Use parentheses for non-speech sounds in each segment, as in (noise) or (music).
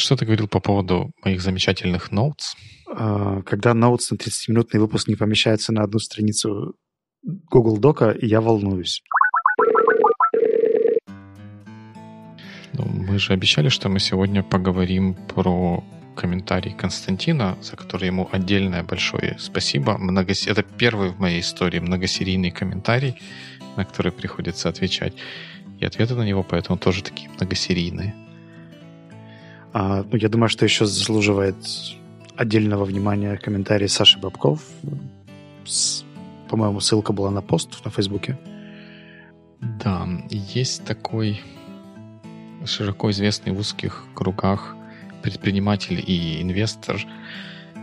что ты говорил по поводу моих замечательных notes? А, когда notes на 30-минутный выпуск не помещается на одну страницу Google Дока, я волнуюсь. Ну, мы же обещали, что мы сегодня поговорим про комментарий Константина, за который ему отдельное большое спасибо. Многос... Это первый в моей истории многосерийный комментарий, на который приходится отвечать. И ответы на него поэтому тоже такие многосерийные. А, ну, я думаю, что еще заслуживает отдельного внимания комментарий Саши Бабков. С, по-моему, ссылка была на пост на Фейсбуке. Да, есть такой широко известный в узких кругах предприниматель и инвестор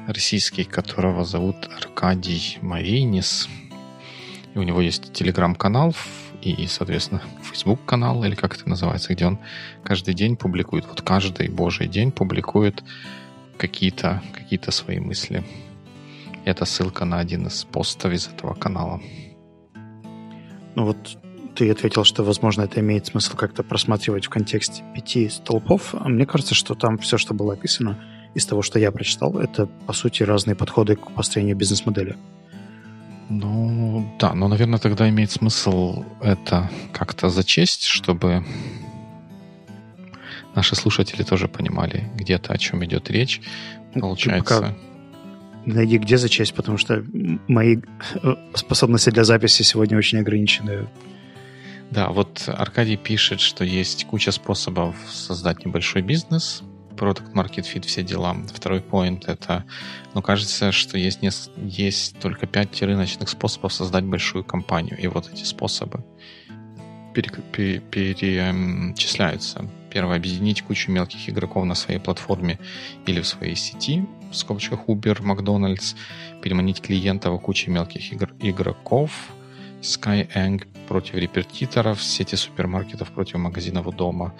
российский, которого зовут Аркадий Маринис. И у него есть телеграм-канал и, соответственно, Facebook-канал, или как это называется, где он каждый день публикует, вот каждый божий день публикует какие-то какие свои мысли. Это ссылка на один из постов из этого канала. Ну вот ты ответил, что, возможно, это имеет смысл как-то просматривать в контексте пяти столпов. А мне кажется, что там все, что было описано из того, что я прочитал, это, по сути, разные подходы к построению бизнес-модели. Ну, да, но, наверное, тогда имеет смысл это как-то зачесть, чтобы наши слушатели тоже понимали где-то, о чем идет речь. Ну, Получается... Пока найди, где зачесть, потому что мои э, способности для записи сегодня очень ограничены. Да, вот Аркадий пишет, что есть куча способов создать небольшой бизнес, продукт market fit, все дела. Второй point — это, ну, кажется, что есть, не, есть только пять рыночных способов создать большую компанию. И вот эти способы перечисляются. Первое — объединить кучу мелких игроков на своей платформе или в своей сети, в скобочках Uber, Макдональдс, переманить клиентов кучи мелких игр- игроков, Skyeng против репетиторов, сети супермаркетов против магазинов дома.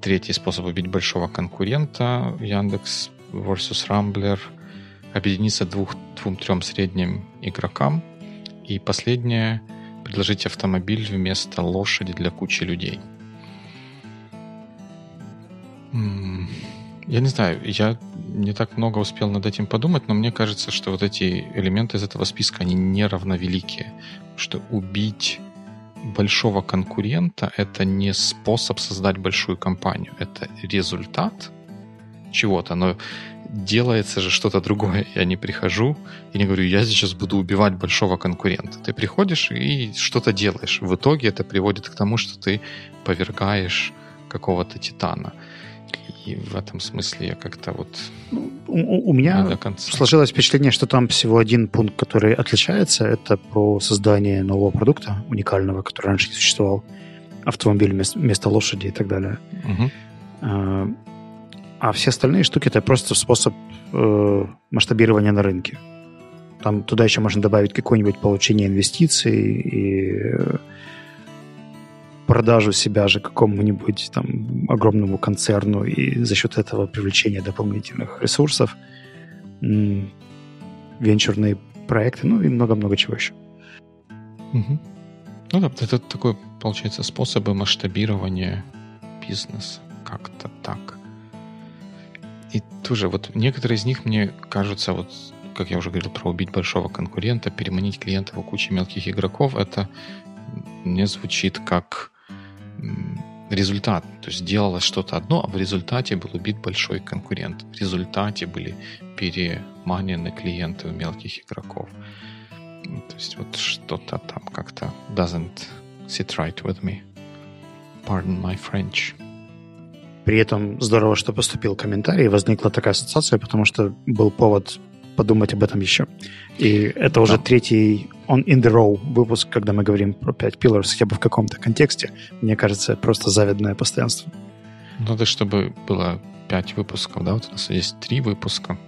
Третий способ убить большого конкурента Яндекс versus Rambler. Объединиться двух, двум-трем средним игрокам. И последнее — предложить автомобиль вместо лошади для кучи людей. Я не знаю, я не так много успел над этим подумать, но мне кажется, что вот эти элементы из этого списка, они неравновеликие. Что убить большого конкурента — это не способ создать большую компанию. Это результат чего-то, но делается же что-то другое. Я не прихожу и не говорю, я сейчас буду убивать большого конкурента. Ты приходишь и что-то делаешь. В итоге это приводит к тому, что ты повергаешь какого-то титана. И в этом смысле я как-то вот... Ну, у, у меня сложилось впечатление, что там всего один пункт, который отличается. Это про создание нового продукта, уникального, который раньше не существовал. Автомобиль вместо, вместо лошади и так далее. Угу. А, а все остальные штуки это просто способ э, масштабирования на рынке. Там туда еще можно добавить какое-нибудь получение инвестиций и э, продажу себя же какому-нибудь там огромному концерну и за счет этого привлечения дополнительных ресурсов, венчурные проекты, ну и много-много чего еще. Угу. Ну да, это такой, получается, способы масштабирования бизнеса. Как-то так. И тоже вот некоторые из них мне кажутся, вот как я уже говорил, про убить большого конкурента, переманить клиентов у кучи мелких игроков, это не звучит как результат. То есть делалось что-то одно, а в результате был убит большой конкурент. В результате были переманены клиенты у мелких игроков. То есть вот что-то там как-то doesn't sit right with me. Pardon my French. При этом здорово, что поступил комментарий, возникла такая ассоциация, потому что был повод подумать об этом еще. И это уже да. третий on in the row выпуск, когда мы говорим про 5 pillars хотя бы в каком-то контексте. Мне кажется, просто завидное постоянство. Надо, чтобы было 5 выпусков, да? Вот у нас есть 3 выпуска.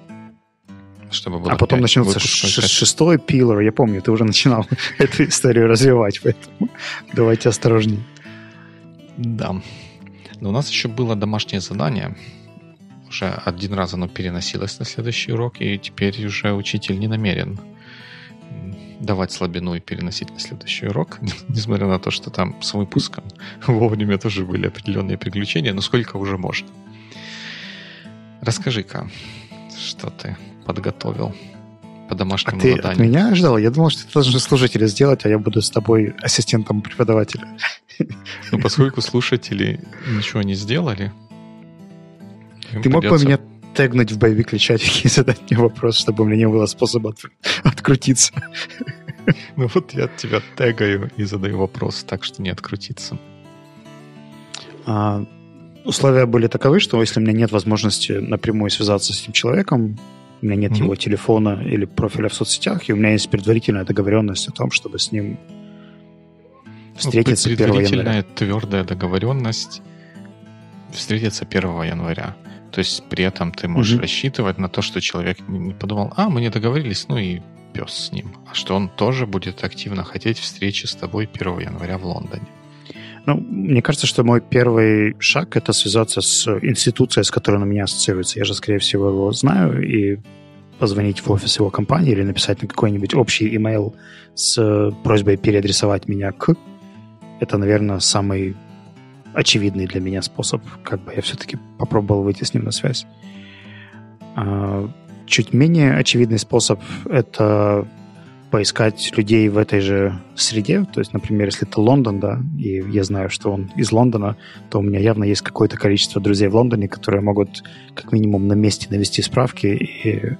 Чтобы было а потом начнется шестой пиллар. Я помню, ты уже начинал (laughs) эту историю развивать, поэтому давайте осторожнее. Да. Но у нас еще было домашнее задание – уже один раз оно переносилось на следующий урок, и теперь уже учитель не намерен давать слабину и переносить на следующий урок, (laughs) несмотря на то, что там с выпуском (laughs) вовремя тоже были определенные приключения, но сколько уже можно. Расскажи-ка, что ты подготовил по домашнему а ты заданию. от меня ждал? Я думал, что ты должен слушателя сделать, а я буду с тобой ассистентом преподавателя. Ну, поскольку слушатели ничего не сделали, ты мог бы меня тегнуть в боевик чатике и задать мне вопрос, чтобы у меня не было способа от, открутиться. (laughs) Ну вот я тебя тегаю и задаю вопрос, так что не открутиться. А, условия были таковы, что если у меня нет возможности напрямую связаться с этим человеком, у меня нет mm-hmm. его телефона или профиля в соцсетях, и у меня есть предварительная договоренность о том, чтобы с ним встретиться ну, 1 января. твердая договоренность встретиться 1 января. То есть при этом ты можешь mm-hmm. рассчитывать на то, что человек не подумал, а, мы не договорились, ну и пес с ним. А что он тоже будет активно хотеть встречи с тобой 1 января в Лондоне. Ну, мне кажется, что мой первый шаг — это связаться с институцией, с которой он у меня ассоциируется. Я же, скорее всего, его знаю, и позвонить в офис его компании или написать на какой-нибудь общий имейл с просьбой переадресовать меня к. Это, наверное, самый очевидный для меня способ. Как бы я все-таки попробовал выйти с ним на связь. А, чуть менее очевидный способ — это поискать людей в этой же среде. То есть, например, если это Лондон, да, и я знаю, что он из Лондона, то у меня явно есть какое-то количество друзей в Лондоне, которые могут как минимум на месте навести справки и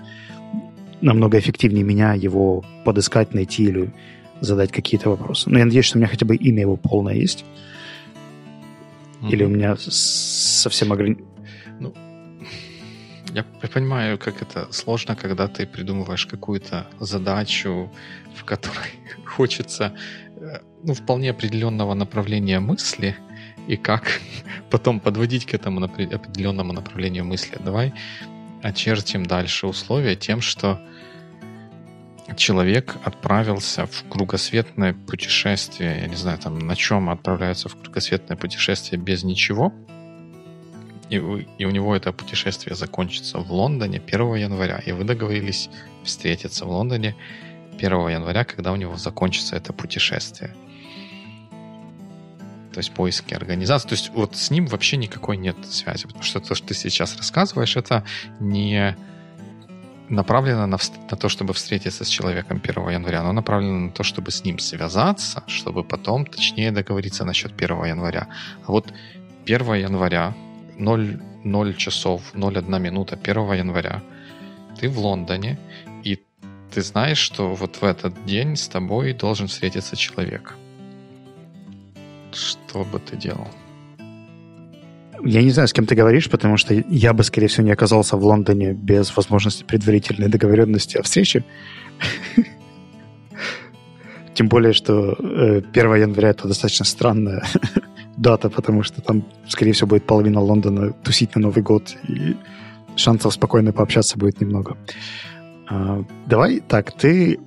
намного эффективнее меня его подыскать, найти или задать какие-то вопросы. Но я надеюсь, что у меня хотя бы имя его полное есть. Mm-hmm. Или у меня совсем ограничено. Ну, я, я понимаю, как это сложно, когда ты придумываешь какую-то задачу, в которой (laughs) хочется э, ну, вполне определенного направления мысли, и как (laughs) потом подводить к этому определенному направлению мысли. Давай очертим дальше условия тем, что человек отправился в кругосветное путешествие, я не знаю, там на чем отправляется в кругосветное путешествие без ничего – и, и у него это путешествие закончится в Лондоне 1 января, и вы договорились встретиться в Лондоне 1 января, когда у него закончится это путешествие. То есть поиски организации. То есть вот с ним вообще никакой нет связи, потому что то, что ты сейчас рассказываешь, это не направлено на, на то, чтобы встретиться с человеком 1 января, оно направлено на то, чтобы с ним связаться, чтобы потом точнее договориться насчет 1 января. А вот 1 января 0, 0 часов 01 минута 1 января ты в Лондоне, и ты знаешь, что вот в этот день с тобой должен встретиться человек. Что бы ты делал? Я не знаю, с кем ты говоришь, потому что я бы, скорее всего, не оказался в Лондоне без возможности предварительной договоренности о встрече. (laughs) Тем более, что 1 э, января это достаточно странная (laughs) дата, потому что там, скорее всего, будет половина Лондона тусить на Новый год, и шансов спокойно пообщаться будет немного. А, давай так, ты,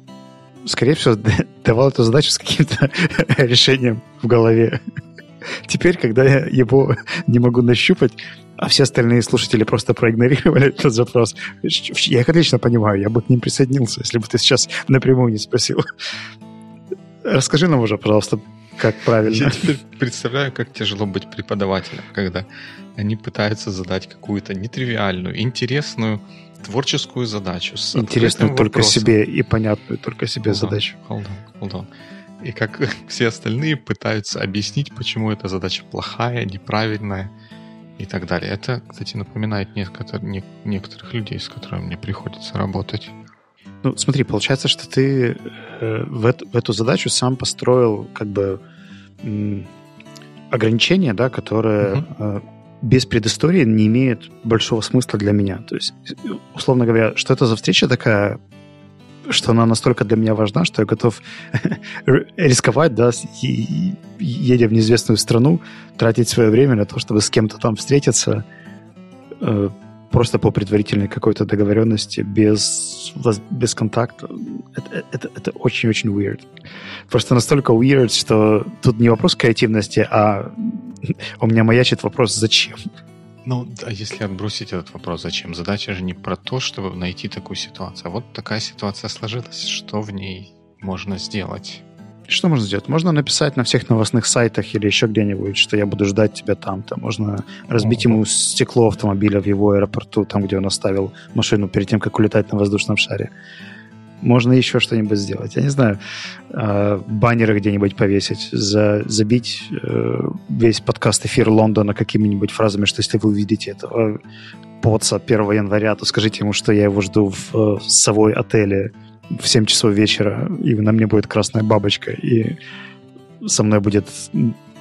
скорее всего, (laughs) давал эту задачу с каким-то решением в голове. Теперь, когда я его (laughs) не могу нащупать, а все остальные слушатели просто проигнорировали этот запрос, я их отлично понимаю, я бы к ним присоединился, если бы ты сейчас напрямую не спросил. Расскажи нам уже, пожалуйста, как правильно. Я теперь представляю, как тяжело быть преподавателем, когда они пытаются задать какую-то нетривиальную, интересную, творческую задачу. С интересную только вопросом. себе и понятную только себе hold задачу. Hold on, hold on. И как (laughs) все остальные пытаются объяснить, почему эта задача плохая, неправильная и так далее. Это, кстати, напоминает некоторых, некоторых людей, с которыми мне приходится работать. Ну, смотри, получается, что ты э, в, эту, в эту задачу сам построил как бы ограничение, да, которое uh-huh. э, без предыстории не имеет большого смысла для меня. То есть, условно говоря, что это за встреча такая, что она настолько для меня важна, что я готов (laughs) рисковать, да, едя в неизвестную страну, тратить свое время на то, чтобы с кем-то там встретиться, э, просто по предварительной какой-то договоренности, без, без контакта. Это, это, это очень-очень weird. Просто настолько weird, что тут не вопрос креативности, а (laughs) у меня маячит вопрос «зачем?». Ну, а если отбросить этот вопрос «зачем?», задача же не про то, чтобы найти такую ситуацию. А вот такая ситуация сложилась, что в ней можно сделать? Что можно сделать? Можно написать на всех новостных сайтах или еще где-нибудь, что я буду ждать тебя там-то. Можно разбить ему стекло автомобиля в его аэропорту, там, где он оставил машину перед тем, как улетать на воздушном шаре. Можно еще что-нибудь сделать. Я не знаю, э, баннеры где-нибудь повесить, за, забить э, весь подкаст эфир Лондона какими-нибудь фразами, что если вы увидите этого поца 1 января, то скажите ему, что я его жду в, в совой отеле в 7 часов вечера, и на мне будет красная бабочка, и со мной будет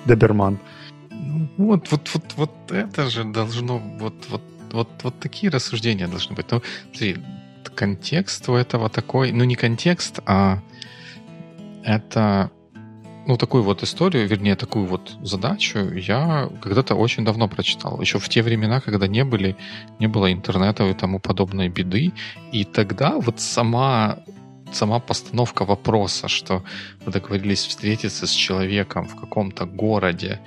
доберман. Ну, вот, вот, вот, вот это же должно, вот, вот, вот, вот такие рассуждения должны быть. Ну, смотри, контекст у этого такой, ну не контекст, а это ну, такую вот историю, вернее, такую вот задачу я когда-то очень давно прочитал. Еще в те времена, когда не, были, не было интернета и тому подобной беды. И тогда вот сама сама постановка вопроса, что вы договорились встретиться с человеком в каком-то городе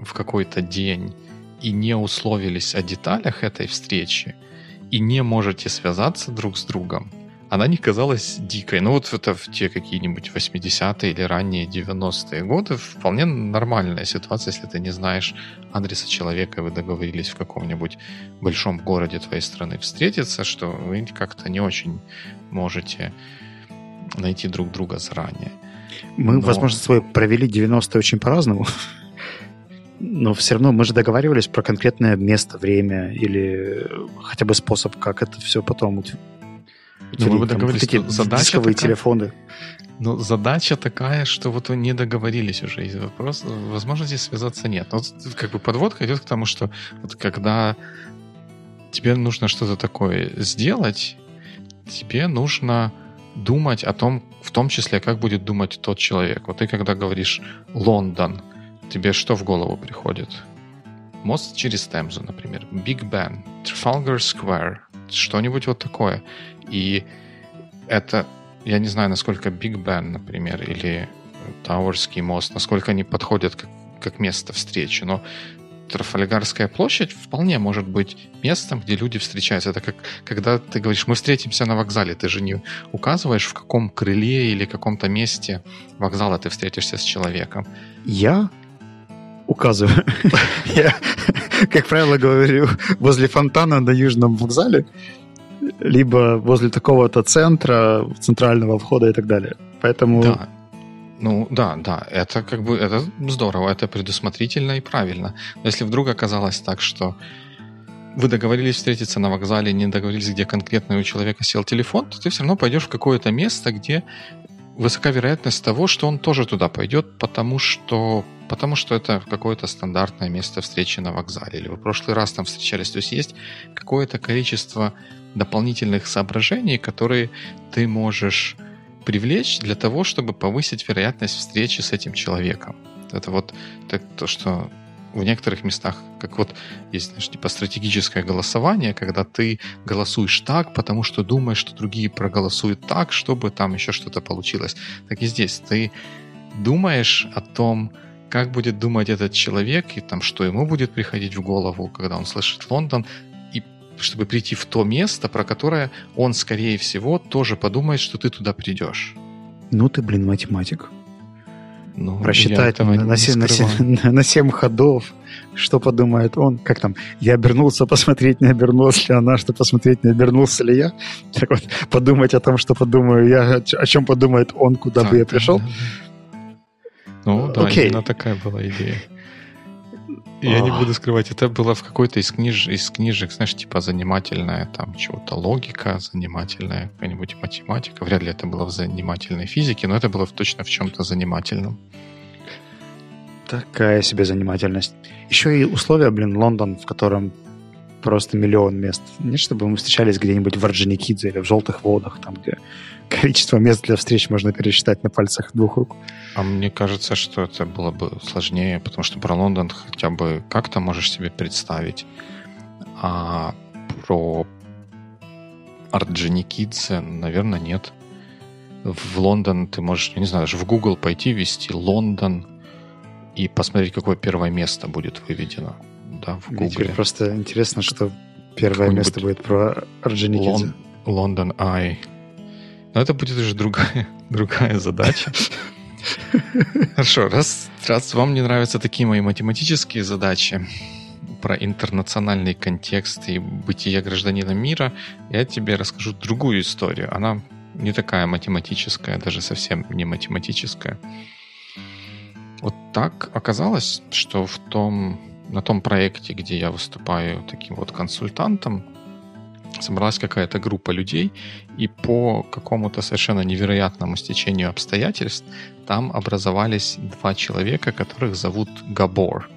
в какой-то день и не условились о деталях этой встречи, и не можете связаться друг с другом, она не казалась дикой. Ну вот это в те какие-нибудь 80-е или ранние 90-е годы вполне нормальная ситуация, если ты не знаешь адреса человека, и вы договорились в каком-нибудь большом городе твоей страны встретиться, что вы как-то не очень можете найти друг друга заранее. Мы, Но... возможно, с тобой провели 90-е очень по-разному. Но все равно мы же договаривались про конкретное место, время или хотя бы способ, как это все потом ну, мы бы договорились, вот задача такая, телефоны. Ну, задача такая, что вот вы не договорились уже. И вопрос, возможности связаться нет. Но вот, как бы подводка идет к тому, что вот когда тебе нужно что-то такое сделать, тебе нужно думать о том, в том числе, как будет думать тот человек. Вот ты когда говоришь «Лондон», тебе что в голову приходит? Мост через Темзу, например, Биг Бен, Trafalgar Square, что-нибудь вот такое. И это, я не знаю, насколько Биг Бен, например, или Тауэрский мост, насколько они подходят как, как место встречи, но Трафальгарская площадь вполне может быть местом, где люди встречаются. Это как когда ты говоришь, мы встретимся на вокзале, ты же не указываешь, в каком крыле или каком-то месте вокзала ты встретишься с человеком. Я указываю. (laughs) Я, как правило, говорю возле фонтана на Южном вокзале, либо возле такого-то центра, центрального входа и так далее. Поэтому... Да. Ну да, да, это как бы это здорово, это предусмотрительно и правильно. Но если вдруг оказалось так, что вы договорились встретиться на вокзале, не договорились, где конкретно у человека сел телефон, то ты все равно пойдешь в какое-то место, где высока вероятность того, что он тоже туда пойдет, потому что, потому что это какое-то стандартное место встречи на вокзале. Или вы в прошлый раз там встречались. То есть есть какое-то количество дополнительных соображений, которые ты можешь привлечь для того, чтобы повысить вероятность встречи с этим человеком. Это вот так, то, что в некоторых местах, как вот есть, знаешь, типа стратегическое голосование, когда ты голосуешь так, потому что думаешь, что другие проголосуют так, чтобы там еще что-то получилось. Так и здесь ты думаешь о том, как будет думать этот человек, и там, что ему будет приходить в голову, когда он слышит Лондон, и чтобы прийти в то место, про которое он, скорее всего, тоже подумает, что ты туда придешь. Ну ты, блин, математик. Ну, Просчитать (laughs) на, на, 7, на, 7, на 7 ходов, что подумает он. Как там, я обернулся посмотреть, не обернулась ли она, что посмотреть, не обернулся ли я. Так вот, подумать о том, что подумаю я, о чем подумает он, куда так, бы я пришел. Да, да. Ну, да, Окей. именно такая была идея. Я не буду скрывать, это было в какой-то из, книж, из книжек, знаешь, типа занимательная там чего-то логика, занимательная какая-нибудь математика. Вряд ли это было в занимательной физике, но это было точно в чем-то занимательном. Такая себе занимательность. Еще и условия, блин, Лондон, в котором просто миллион мест. Не чтобы мы встречались где-нибудь в Орджоникидзе или в Желтых водах, там, где количество мест для встреч можно пересчитать на пальцах двух рук. А мне кажется, что это было бы сложнее, потому что про Лондон хотя бы как-то можешь себе представить. А про Орджоникидзе, наверное, нет. В Лондон ты можешь, не знаю, даже в Google пойти, ввести Лондон и посмотреть, какое первое место будет выведено да, в Google. Теперь просто интересно, что первое место будет про Орджоникидзе. Лондон Ай. Но это будет уже другая, (laughs) другая задача. Хорошо, раз, раз вам не нравятся такие мои математические задачи про интернациональный контекст и бытие гражданина мира, я тебе расскажу другую историю. Она не такая математическая, даже совсем не математическая. Вот так оказалось, что в том, на том проекте, где я выступаю таким вот консультантом, собралась какая-то группа людей, и по какому-то совершенно невероятному стечению обстоятельств там образовались два человека, которых зовут Габор.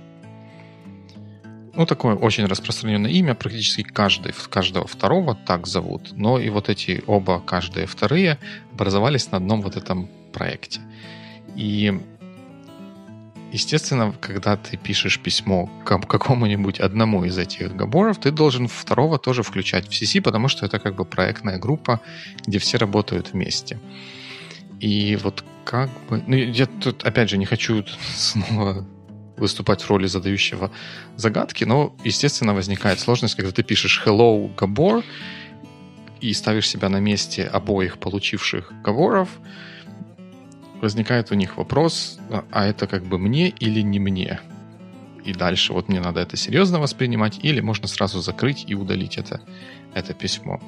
Ну, такое очень распространенное имя, практически каждый, каждого второго так зовут, но и вот эти оба, каждые вторые, образовались на одном вот этом проекте. И Естественно, когда ты пишешь письмо к какому-нибудь одному из этих габоров, ты должен второго тоже включать в CC, потому что это как бы проектная группа, где все работают вместе. И вот как бы... Ну, я тут, опять же, не хочу (laughs) снова выступать в роли задающего загадки, но, естественно, возникает сложность, когда ты пишешь «Hello, Габор», и ставишь себя на месте обоих получивших габоров возникает у них вопрос, а это как бы мне или не мне? И дальше вот мне надо это серьезно воспринимать, или можно сразу закрыть и удалить это, это письмо.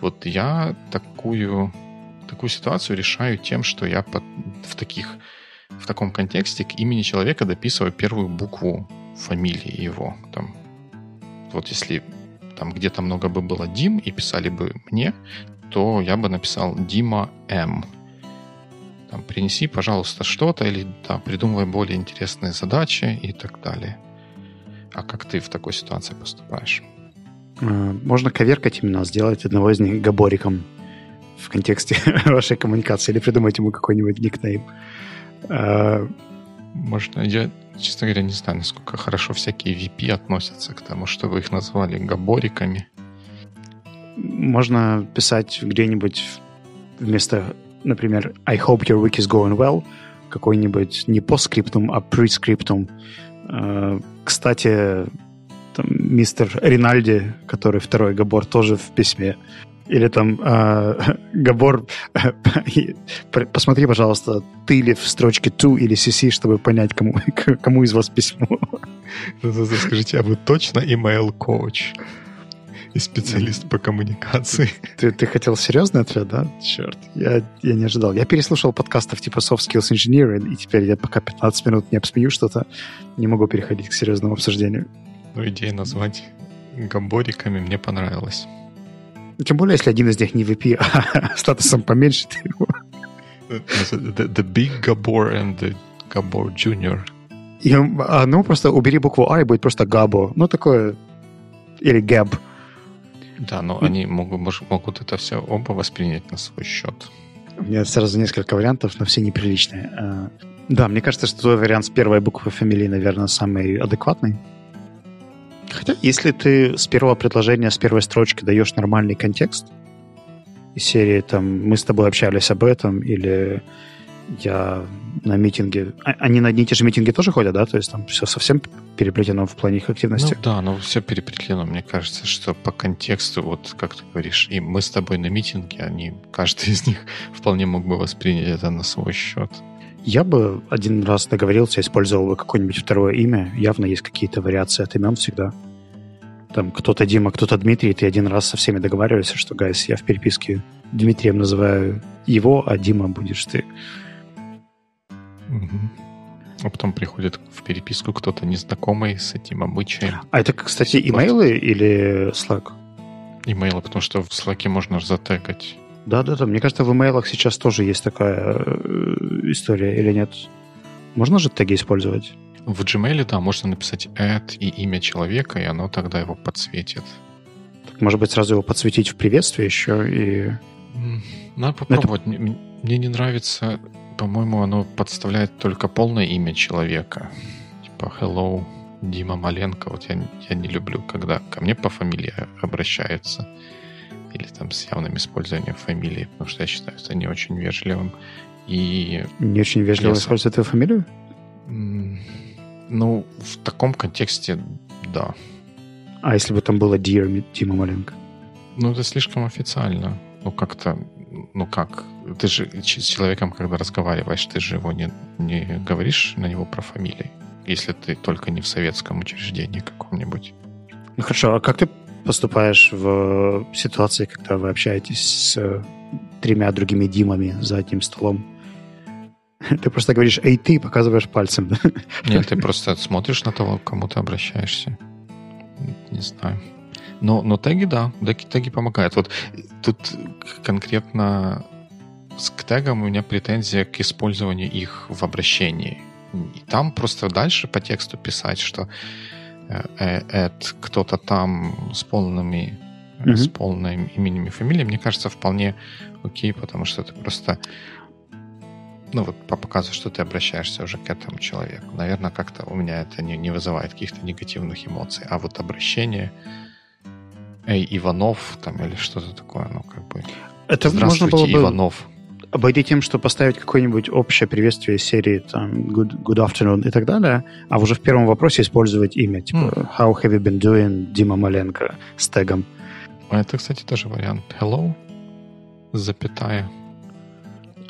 Вот я такую, такую ситуацию решаю тем, что я под, в, таких, в таком контексте к имени человека дописываю первую букву фамилии его. Там, вот если там где-то много бы было Дим и писали бы мне, то я бы написал Дима М там, принеси, пожалуйста, что-то, или да, придумывай более интересные задачи и так далее. А как ты в такой ситуации поступаешь? А, можно коверкать именно, сделать одного из них габориком в контексте (laughs) вашей коммуникации, или придумать ему какой-нибудь никнейм. А, можно, я, честно говоря, не знаю, насколько хорошо всякие VP относятся к тому, чтобы их назвали габориками. Можно писать где-нибудь вместо например, I hope your week is going well, какой-нибудь не постскриптум, а прескриптум. Э, кстати, там, мистер Ринальди, который второй Габор, тоже в письме. Или там э, (laughs) Габор, (laughs) посмотри, пожалуйста, ты ли в строчке to или cc, чтобы понять, кому, (laughs) кому из вас письмо. Скажите, а вы точно email coach? И специалист по коммуникации. Ты, ты хотел серьезный ответ, да? Черт, я, я не ожидал. Я переслушал подкастов типа Soft Skills Engineering, и теперь я пока 15 минут не обсмею что-то, не могу переходить к серьезному обсуждению. Ну, идея назвать гамбориками мне понравилась. Тем более, если один из них не VP, (laughs) а статусом поменьше ты его. The, the Big Gabor and the Gabor Junior. И, а, ну, просто убери букву А и будет просто Габо. Ну, такое... Или Габ. Да, но они могут, могут это все оба воспринять на свой счет. У меня сразу несколько вариантов, но все неприличные. А, да, мне кажется, что твой вариант с первой буквы фамилии, наверное, самый адекватный. Хотя, если ты с первого предложения, с первой строчки даешь нормальный контекст, из серии там «Мы с тобой общались об этом» или я на митинге... А, они на одни и те же митинги тоже ходят, да? То есть там все совсем переплетено в плане их активности? Ну да, но все переплетено. Мне кажется, что по контексту, вот как ты говоришь, и мы с тобой на митинге, они, каждый из них (laughs) вполне мог бы воспринять это на свой счет. Я бы один раз договорился, использовал бы какое-нибудь второе имя. Явно есть какие-то вариации от имен всегда. Там кто-то Дима, кто-то Дмитрий, ты один раз со всеми договариваешься, что, гайс, я в переписке Дмитрием называю его, а Дима будешь ты. А потом приходит в переписку кто-то незнакомый с этим обычаем. А это, кстати, имейлы или Slack? Имейлы, потому что в Slack можно затегать. Да-да-да, мне кажется, в имейлах сейчас тоже есть такая э, история, или нет? Можно же теги использовать? В Gmail, да, можно написать add и имя человека, и оно тогда его подсветит. может быть, сразу его подсветить в приветствии еще и... Надо попробовать. Это... Мне, мне не нравится по-моему, оно подставляет только полное имя человека. Типа hello, Дима Маленко. Вот я, я не люблю, когда ко мне по фамилии обращаются. Или там с явным использованием фамилии, потому что я считаю это не очень вежливым. И не очень вежливо я... использовать твою фамилию? Ну, в таком контексте, да. А если бы там было Dear Дима Маленко? Ну, это слишком официально. Ну, как-то, ну как, ты же с человеком, когда разговариваешь, ты же его не, не говоришь на него про фамилии, если ты только не в советском учреждении каком-нибудь. Ну хорошо, а как ты поступаешь в ситуации, когда вы общаетесь с тремя другими Димами за одним столом? (laughs) Ты просто говоришь «Эй, ты!» показываешь пальцем. (laughs) Нет, ты просто смотришь на того, к кому ты обращаешься. Не знаю. Но, но теги, да, теги, теги помогают. Вот тут конкретно к тегам у меня претензия к использованию их в обращении. И там просто дальше по тексту писать, что э, э, кто-то там с полными mm-hmm. с полным именем и фамилией, мне кажется, вполне окей, потому что это просто ну вот показывает, что ты обращаешься уже к этому человеку. Наверное, как-то у меня это не, не вызывает каких-то негативных эмоций. А вот обращение Эй, Иванов там или что-то такое, ну как бы... Это можно было бы Иванов. Обойти тем, что поставить какое-нибудь общее приветствие серии там good, good afternoon и так далее, а уже в первом вопросе использовать имя, типа mm. How have you been doing, Дима Маленко с тегом. А это, кстати, тоже вариант. Hello, запятая.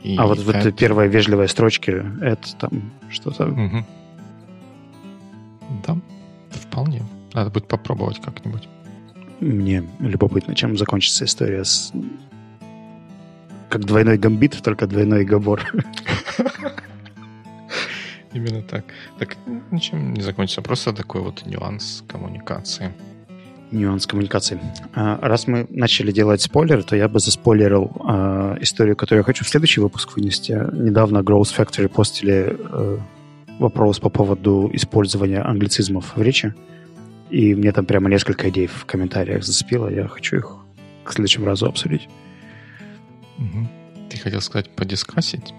И а вот в этой первой вежливой строчке это там что-то... Угу. Да, вполне. Надо будет попробовать как-нибудь. Мне любопытно, чем закончится история с... Как двойной гамбит, только двойной габор. Именно так. Так ничем не закончится. Просто такой вот нюанс коммуникации нюанс коммуникации. А, раз мы начали делать спойлер, то я бы заспойлерил э, историю, которую я хочу в следующий выпуск вынести. Недавно Growth Factory постили э, вопрос по поводу использования англицизмов в речи. И мне там прямо несколько идей в комментариях зацепило. Я хочу их к следующему разу обсудить. Угу. Ты хотел сказать подискасить?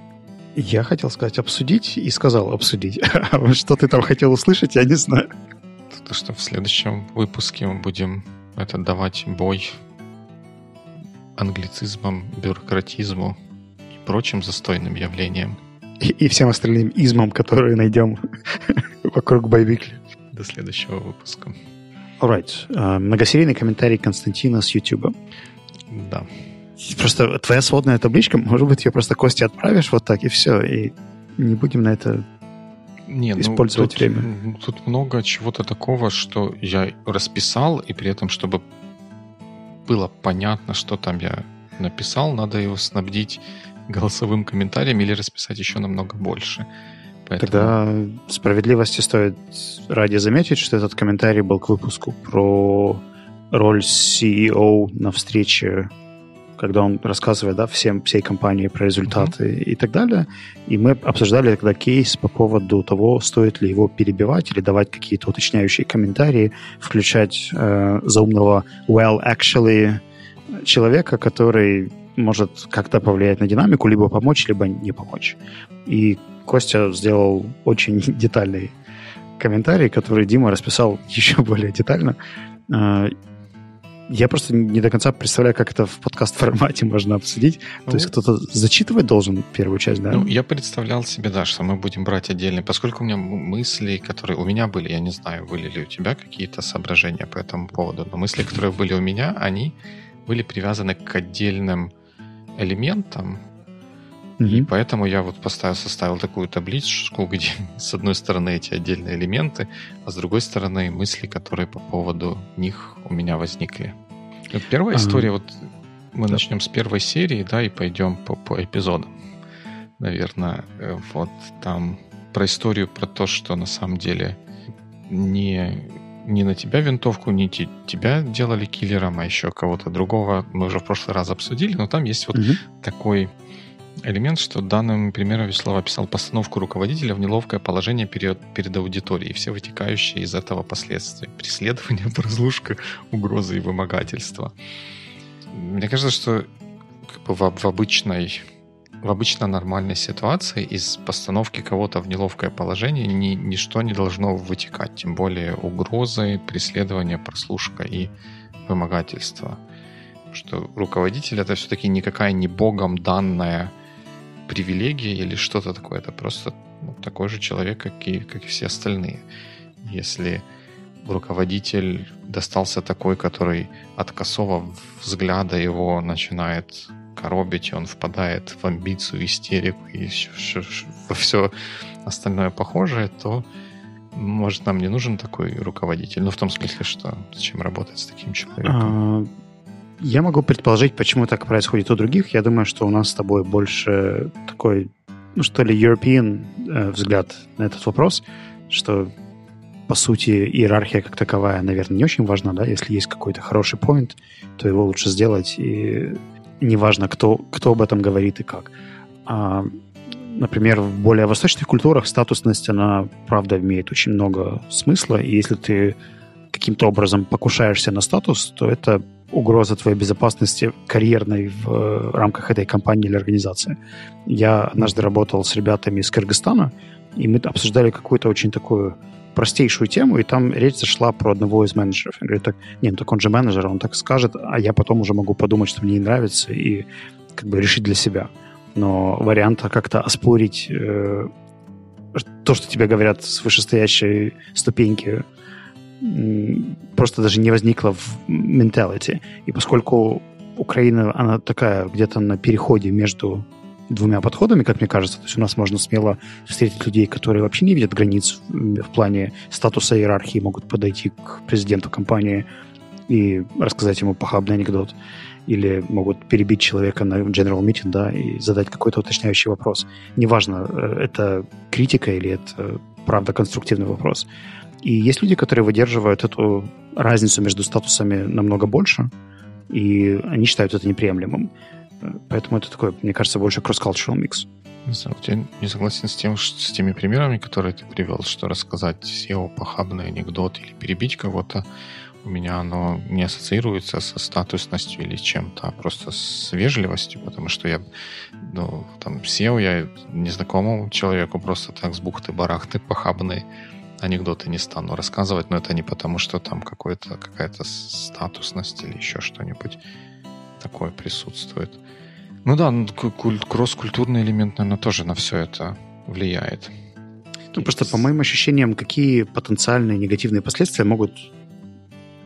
Я хотел сказать обсудить и сказал обсудить. (laughs) Что ты там хотел услышать, я не знаю то, что в следующем выпуске мы будем это давать бой англицизмам, бюрократизму и прочим застойным явлениям. И, и всем остальным измам, которые найдем (laughs) вокруг Байвикли. До следующего выпуска. Alright. Uh, многосерийный комментарий Константина с YouTube. Да. Просто твоя сводная табличка, может быть, ее просто Кости отправишь вот так, и все, и не будем на это не, ну, использовать тут, время. Тут много чего-то такого, что я расписал, и при этом, чтобы было понятно, что там я написал, надо его снабдить голосовым комментарием или расписать еще намного больше. Поэтому... Тогда справедливости стоит ради заметить, что этот комментарий был к выпуску про роль CEO на встрече когда он рассказывает да, всем, всей компании про результаты mm-hmm. и так далее. И мы обсуждали тогда кейс по поводу того, стоит ли его перебивать или давать какие-то уточняющие комментарии, включать э, заумного well actually человека, который может как-то повлиять на динамику, либо помочь, либо не помочь. И Костя сделал очень (laughs) детальный комментарий, который Дима расписал (laughs) еще более детально. Я просто не до конца представляю, как это в подкаст-формате можно обсудить. Ну, То есть кто-то зачитывать должен первую часть, да? Ну, я представлял себе, да, что мы будем брать отдельно. Поскольку у меня мысли, которые у меня были, я не знаю, были ли у тебя какие-то соображения по этому поводу, но мысли, которые были у меня, они были привязаны к отдельным элементам, Mm-hmm. И поэтому я вот поставил, составил такую табличку, (laughs) где с одной стороны эти отдельные элементы, а с другой стороны мысли, которые по поводу них у меня возникли. Вот первая ага. история, вот мы да. начнем с первой серии, да, и пойдем по, по эпизодам. Наверное, э, вот там про историю про то, что на самом деле не, не на тебя винтовку, не те, тебя делали киллером, а еще кого-то другого мы уже в прошлый раз обсудили, но там есть вот угу. такой элемент, что данным примером Вячеслав описал постановку руководителя в неловкое положение перед, перед аудиторией и все вытекающие из этого последствия. Преследование, (laughs) разлушка, угрозы и вымогательства. Мне кажется, что как бы в, в обычной в обычно нормальной ситуации из постановки кого-то в неловкое положение ни, ничто не должно вытекать, тем более угрозы, преследование, прослушка и вымогательство. Что руководитель это все-таки никакая не богом данная привилегия или что-то такое. Это просто такой же человек, как и, как и все остальные. Если руководитель достался такой, который от косого взгляда его начинает коробить, и он впадает в амбицию, истерику и во все остальное похожее, то может, нам не нужен такой руководитель? Ну, в том смысле, что зачем работать с таким человеком? Я могу предположить, почему так происходит у других. Я думаю, что у нас с тобой больше такой, ну, что ли, European э, взгляд на этот вопрос, что по сути, иерархия как таковая, наверное, не очень важна, да, если есть какой-то хороший point, то его лучше сделать, и неважно, кто, кто об этом говорит и как. А, например, в более восточных культурах статусность, она, правда, имеет очень много смысла, и если ты каким-то образом покушаешься на статус, то это угроза твоей безопасности карьерной в э, рамках этой компании или организации. Я однажды работал с ребятами из Кыргызстана, и мы обсуждали какую-то очень такую простейшую тему, и там речь зашла про одного из менеджеров. Я говорю, так, нет, ну так он же менеджер, он так скажет, а я потом уже могу подумать, что мне не нравится, и как бы решить для себя. Но варианта как-то оспорить э, то, что тебе говорят с вышестоящей ступеньки, просто даже не возникло в менталити. И поскольку Украина, она такая где-то на переходе между двумя подходами, как мне кажется. То есть у нас можно смело встретить людей, которые вообще не видят границ в плане статуса иерархии, могут подойти к президенту компании и рассказать ему похабный анекдот. Или могут перебить человека на General Meeting, да, и задать какой-то уточняющий вопрос. Неважно, э, это критика или это правда конструктивный вопрос. И есть люди, которые выдерживают эту разницу между статусами намного больше, и они считают это неприемлемым. Поэтому это такой, мне кажется, больше cross-cultural микс. Я не согласен с тем, что, с теми примерами, которые ты привел, что рассказать SEO похабный анекдот или перебить кого-то, у меня оно не ассоциируется со статусностью или чем-то, а просто с вежливостью, потому что я, ну, там, SEO я незнакомому человеку просто так с бухты-барахты похабные анекдоты не стану рассказывать, но это не потому, что там какой-то, какая-то статусность или еще что-нибудь такое присутствует. Ну да, ну, кросс-культурный элемент, наверное, тоже на все это влияет. Ну, просто по моим ощущениям, какие потенциальные негативные последствия могут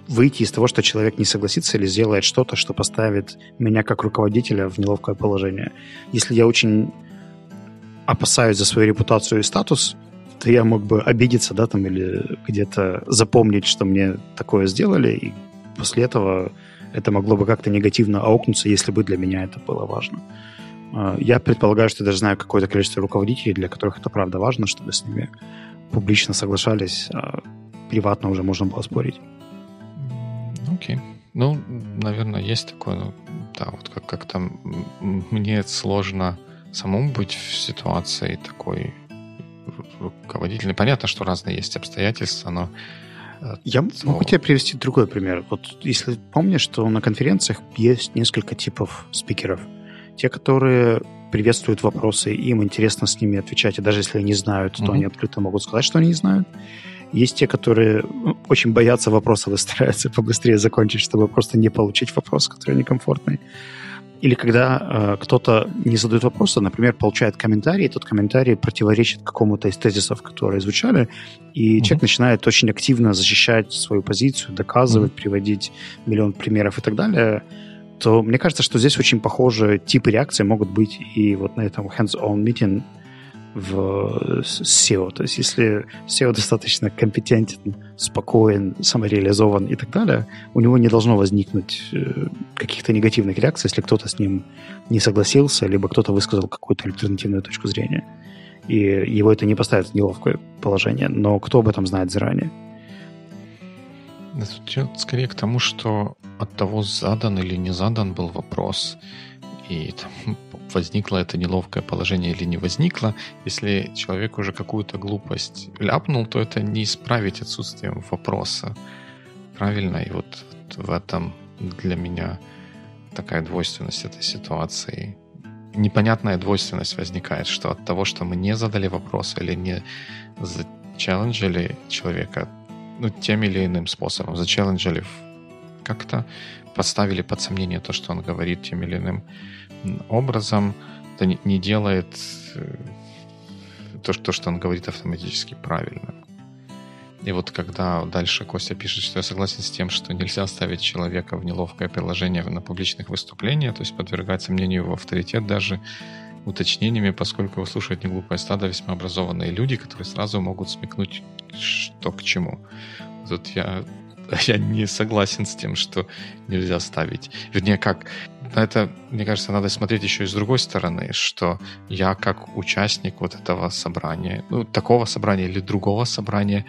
выйти из того, что человек не согласится или сделает что-то, что поставит меня как руководителя в неловкое положение. Если я очень опасаюсь за свою репутацию и статус, то я мог бы обидеться, да, там, или где-то запомнить, что мне такое сделали, и после этого это могло бы как-то негативно аукнуться, если бы для меня это было важно. А, я предполагаю, что я даже знаю какое-то количество руководителей, для которых это правда важно, чтобы с ними публично соглашались, а приватно уже можно было спорить. Окей. Okay. Ну, наверное, есть такое, ну, да, вот как, как там мне сложно самому быть в ситуации такой руководительной. Понятно, что разные есть обстоятельства, но я могу тебе привести другой пример. Вот если помнишь, что на конференциях есть несколько типов спикеров. Те, которые приветствуют вопросы, им интересно с ними отвечать, и даже если они знают, то mm-hmm. они открыто могут сказать, что они не знают. Есть те, которые ну, очень боятся вопросов и стараются (laughs) побыстрее закончить, чтобы просто не получить вопрос, который некомфортный. Или когда э, кто-то не задает вопроса, например, получает комментарий, и тот комментарий противоречит какому-то из тезисов, которые звучали, и mm-hmm. человек начинает очень активно защищать свою позицию, доказывать, mm-hmm. приводить миллион примеров и так далее, то мне кажется, что здесь очень похожие типы реакции могут быть и вот на этом hands-on meeting в SEO. То есть если SEO достаточно компетентен, спокоен, самореализован и так далее, у него не должно возникнуть э, каких-то негативных реакций, если кто-то с ним не согласился, либо кто-то высказал какую-то альтернативную точку зрения. И его это не поставит в неловкое положение. Но кто об этом знает заранее? Это скорее к тому, что от того, задан или не задан был вопрос, и там, возникло это неловкое положение или не возникло. Если человек уже какую-то глупость ляпнул, то это не исправить отсутствием вопроса. Правильно? И вот в этом для меня такая двойственность этой ситуации. Непонятная двойственность возникает, что от того, что мы не задали вопрос или не зачелленджили человека ну, тем или иным способом, зачелленджили как-то, поставили под сомнение то, что он говорит тем или иным образом, это не делает э, то, что он говорит автоматически правильно. И вот когда дальше Костя пишет, что я согласен с тем, что нельзя ставить человека в неловкое положение на публичных выступлениях, то есть подвергать сомнению его авторитет даже уточнениями, поскольку его слушают неглупое стадо весьма образованные люди, которые сразу могут смекнуть, что к чему. Тут я, (laughs) я не согласен с тем, что нельзя ставить. Вернее, как, это, мне кажется, надо смотреть еще и с другой стороны, что я как участник вот этого собрания, ну, такого собрания или другого собрания,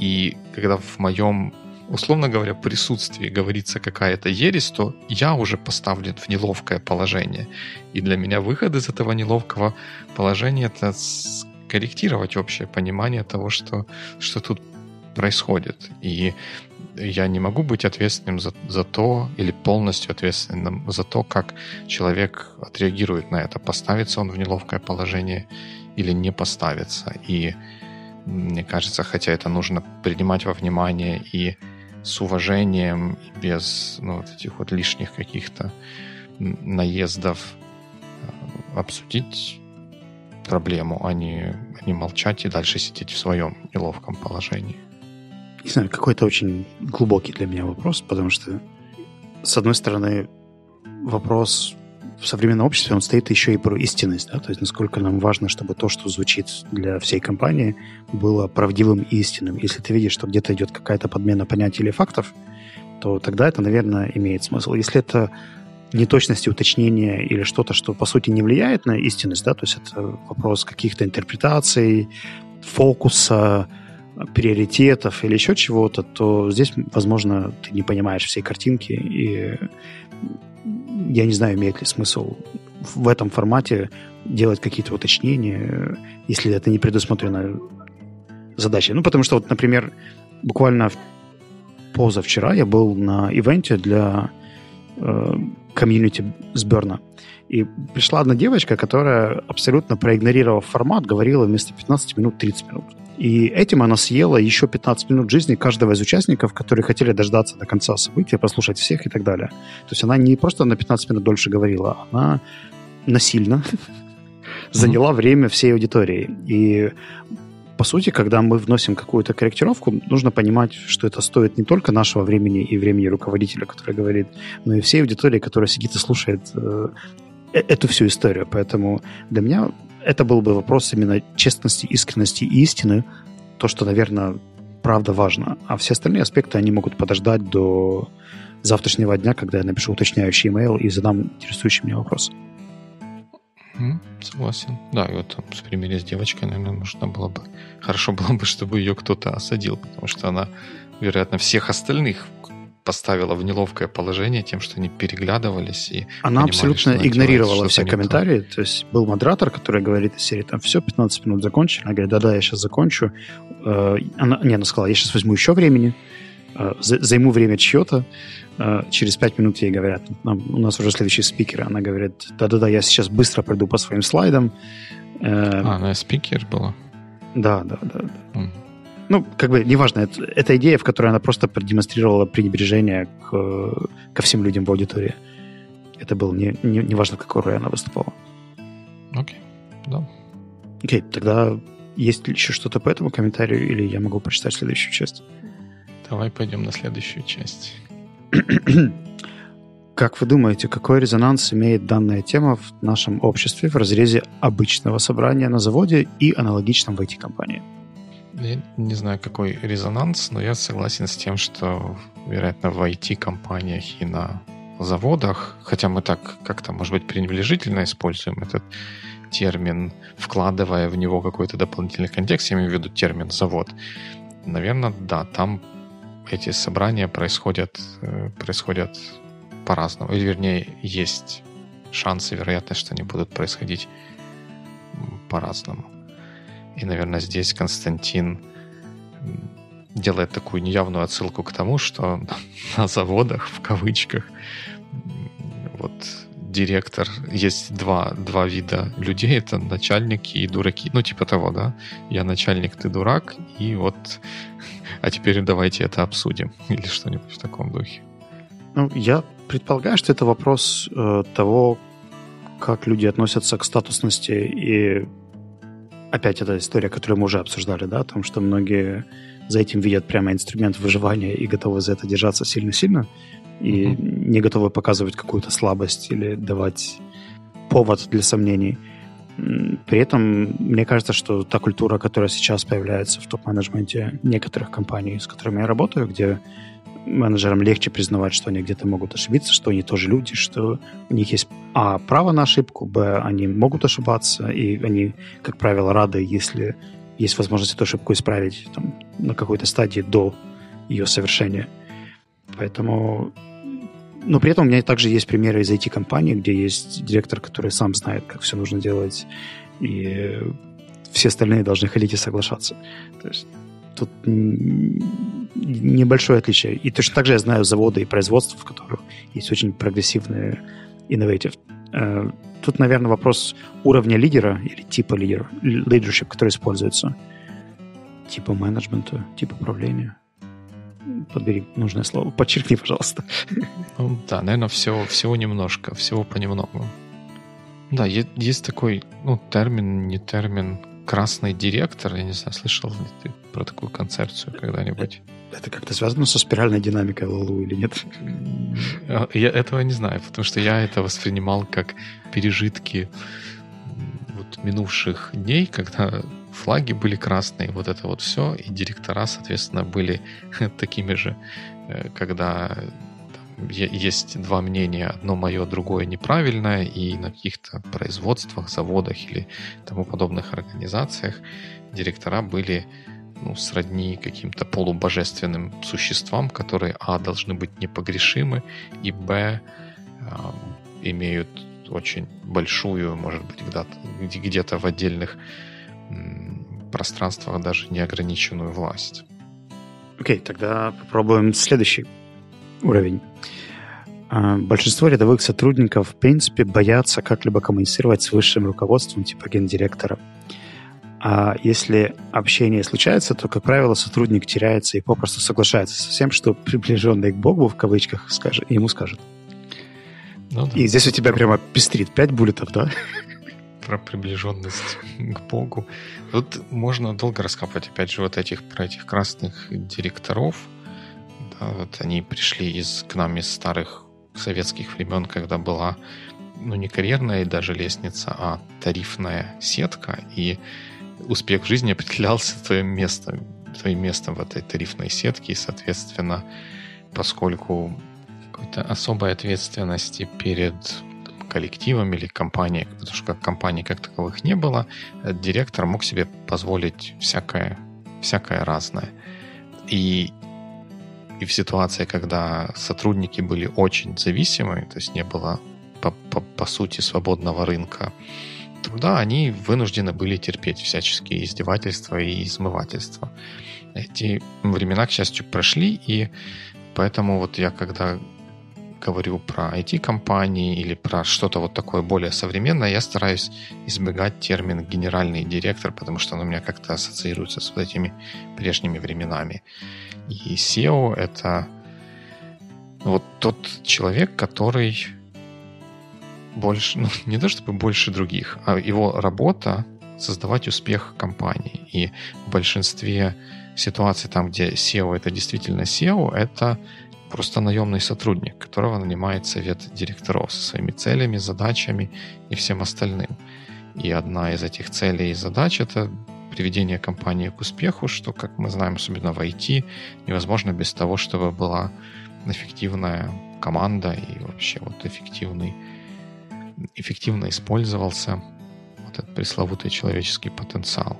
и когда в моем условно говоря, присутствии говорится какая-то ересь, то я уже поставлен в неловкое положение. И для меня выход из этого неловкого положения — это скорректировать общее понимание того, что, что тут происходит. И я не могу быть ответственным за, за то или полностью ответственным за то, как человек отреагирует на это, поставится он в неловкое положение или не поставится. И мне кажется, хотя это нужно принимать во внимание и с уважением, и без ну, вот этих вот лишних каких-то наездов э, обсудить проблему, а не, а не молчать и дальше сидеть в своем неловком положении. Не знаю, какой-то очень глубокий для меня вопрос, потому что, с одной стороны, вопрос в современном обществе, он стоит еще и про истинность, да, то есть насколько нам важно, чтобы то, что звучит для всей компании, было правдивым и истинным. Если ты видишь, что где-то идет какая-то подмена понятий или фактов, то тогда это, наверное, имеет смысл. Если это неточности уточнения или что-то, что, по сути, не влияет на истинность, да, то есть это вопрос каких-то интерпретаций, фокуса, приоритетов или еще чего-то, то здесь, возможно, ты не понимаешь всей картинки, и я не знаю, имеет ли смысл в этом формате делать какие-то уточнения, если это не предусмотрено задачей. Ну, потому что, вот, например, буквально позавчера я был на ивенте для э, комьюнити с. И пришла одна девочка, которая, абсолютно проигнорировав формат, говорила вместо 15 минут 30 минут. И этим она съела еще 15 минут жизни каждого из участников, которые хотели дождаться до конца события, послушать всех и так далее. То есть она не просто на 15 минут дольше говорила, она насильно (laughs) заняла время всей аудитории. И по сути, когда мы вносим какую-то корректировку, нужно понимать, что это стоит не только нашего времени и времени руководителя, который говорит, но и всей аудитории, которая сидит и слушает э, э эту всю историю. Поэтому для меня это был бы вопрос именно честности, искренности и истины, то, что, наверное, правда важно. А все остальные аспекты, они могут подождать до завтрашнего дня, когда я напишу уточняющий email и задам интересующий меня вопрос. Согласен. Да, и вот в примере с девочкой, наверное, нужно было бы... Хорошо было бы, чтобы ее кто-то осадил, потому что она, вероятно, всех остальных поставила в неловкое положение тем, что они переглядывались и Она абсолютно игнорировала делает, все комментарии. То. есть был модератор, который говорит из серии, там, все, 15 минут закончили. Она говорит, да-да, я сейчас закончу. Э, она, не, она сказала, я сейчас возьму еще времени, э, займу время чье-то. Э, через 5 минут ей говорят, у нас уже следующий спикер. Она говорит, да-да-да, я сейчас быстро пройду по своим слайдам. А, она спикер была? Да, да, да. да. Mm. Ну, как бы, неважно, это, это идея, в которой она просто продемонстрировала пренебрежение к, ко всем людям в аудитории. Это было не, не, не важно, какой роль она выступала. Окей, okay. да. Окей, okay, тогда есть ли еще что-то по этому комментарию, или я могу прочитать следующую часть? Давай пойдем на следующую часть. (clears throat) Как вы думаете, какой резонанс имеет данная тема в нашем обществе в разрезе обычного собрания на заводе и аналогичном в IT-компании? Не знаю, какой резонанс, но я согласен с тем, что, вероятно, в IT-компаниях и на заводах, хотя мы так как-то, может быть, пренебрежительно используем этот термин, вкладывая в него какой-то дополнительный контекст, я имею в виду термин «завод», наверное, да, там эти собрания происходят, э, происходят по-разному. Или, вернее, есть шансы, вероятность, что они будут происходить по-разному. И, наверное, здесь Константин делает такую неявную отсылку к тому, что (laughs) на заводах, в кавычках, вот директор, есть два, два вида людей, это начальники и дураки. Ну, типа того, да? Я начальник, ты дурак, и вот, (laughs) а теперь давайте это обсудим. (laughs) Или что-нибудь в таком духе. Ну, я предполагаю, что это вопрос э, того, как люди относятся к статусности и опять эта история, которую мы уже обсуждали, да, о том, что многие за этим видят прямо инструмент выживания и готовы за это держаться сильно-сильно, и mm-hmm. не готовы показывать какую-то слабость или давать повод для сомнений. При этом мне кажется, что та культура, которая сейчас появляется в топ-менеджменте некоторых компаний, с которыми я работаю, где менеджерам легче признавать, что они где-то могут ошибиться, что они тоже люди, что у них есть а право на ошибку, б они могут ошибаться, и они, как правило, рады, если есть возможность эту ошибку исправить там, на какой-то стадии до ее совершения. Поэтому... Но при этом у меня также есть примеры из IT-компаний, где есть директор, который сам знает, как все нужно делать, и все остальные должны ходить и соглашаться. То есть тут небольшое отличие. И точно так же я знаю заводы и производства, в которых есть очень прогрессивные innovative. Э, тут, наверное, вопрос уровня лидера или типа лидера, leadership, который используется. Типа менеджмента, типа управления. Подбери нужное слово. Подчеркни, пожалуйста. Ну, да, наверное, всего, всего немножко, всего понемногу. Да, есть такой ну, термин, не термин, красный директор. Я не знаю, слышал ли ты про такую концепцию когда-нибудь? Это как-то связано со спиральной динамикой Лулу или нет? Я этого не знаю, потому что я это воспринимал как пережитки вот минувших дней, когда флаги были красные, вот это вот все, и директора, соответственно, были (laughs) такими же, э, когда есть два мнения, одно мое, другое неправильное, и на каких-то производствах, заводах или тому подобных организациях директора были ну, сродни каким-то полубожественным существам, которые, а, должны быть непогрешимы, и, б, э, имеют очень большую, может быть, где-то, где-то в отдельных пространствах даже неограниченную власть. Окей, okay, тогда попробуем следующий уровень. А, большинство рядовых сотрудников, в принципе, боятся как-либо коммуницировать с высшим руководством, типа гендиректора. А если общение случается, то, как правило, сотрудник теряется и попросту соглашается со всем, что приближенный к Богу, в кавычках, скажет, ему скажет. Ну, да. И здесь у тебя прямо пестрит пять буллетов, да? Про приближенность к Богу. Тут можно долго раскапывать, опять же, вот этих, про этих красных директоров. Да, вот они пришли из, к нам из старых советских времен, когда была ну, не карьерная даже лестница, а тарифная сетка, и успех в жизни (laughs) определялся твоим местом, твоим местом в этой тарифной сетке, и, соответственно, поскольку какой-то особой ответственности перед коллективом или компанией, потому что как компаний как таковых не было, директор мог себе позволить всякое, всякое разное. И, и в ситуации, когда сотрудники были очень зависимы, то есть не было по, по, по сути свободного рынка труда, они вынуждены были терпеть всяческие издевательства и измывательства. Эти времена, к счастью, прошли, и поэтому вот я когда говорю про IT-компании или про что-то вот такое более современное, я стараюсь избегать термин «генеральный директор», потому что он у меня как-то ассоциируется с вот этими прежними временами. И SEO — это вот тот человек, который больше, ну, (laughs) не то чтобы больше других, а его работа создавать успех компании. И в большинстве ситуаций, там, где SEO это действительно SEO, это просто наемный сотрудник, которого нанимает совет директоров со своими целями, задачами и всем остальным. И одна из этих целей и задач — это приведение компании к успеху, что, как мы знаем, особенно в IT, невозможно без того, чтобы была эффективная команда и вообще вот эффективный эффективно использовался вот этот пресловутый человеческий потенциал.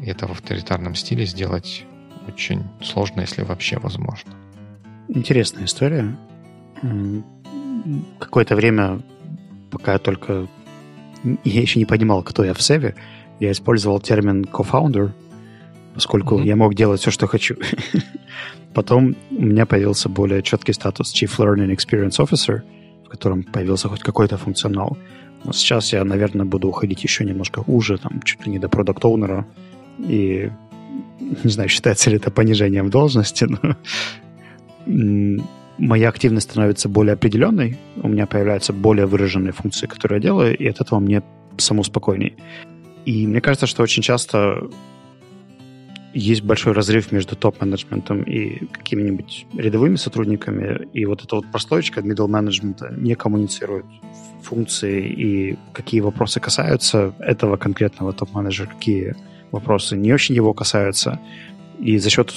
И это в авторитарном стиле сделать очень сложно, если вообще возможно. Интересная история. Какое-то время, пока я только... Я еще не понимал, кто я в Севе, я использовал термин co-founder, поскольку mm-hmm. я мог делать все, что хочу. (laughs) Потом у меня появился более четкий статус Chief Learning Experience Officer — котором появился хоть какой-то функционал. Но сейчас я, наверное, буду уходить еще немножко уже, там, чуть ли не до продукт оунера И не знаю, считается ли это понижением должности, (laughs) но моя активность становится более определенной, у меня появляются более выраженные функции, которые я делаю, и от этого мне саму спокойней. И мне кажется, что очень часто есть большой разрыв между топ-менеджментом и какими-нибудь рядовыми сотрудниками, и вот эта вот прослойка middle менеджмента не коммуницирует функции и какие вопросы касаются этого конкретного топ-менеджера, какие вопросы не очень его касаются. И за счет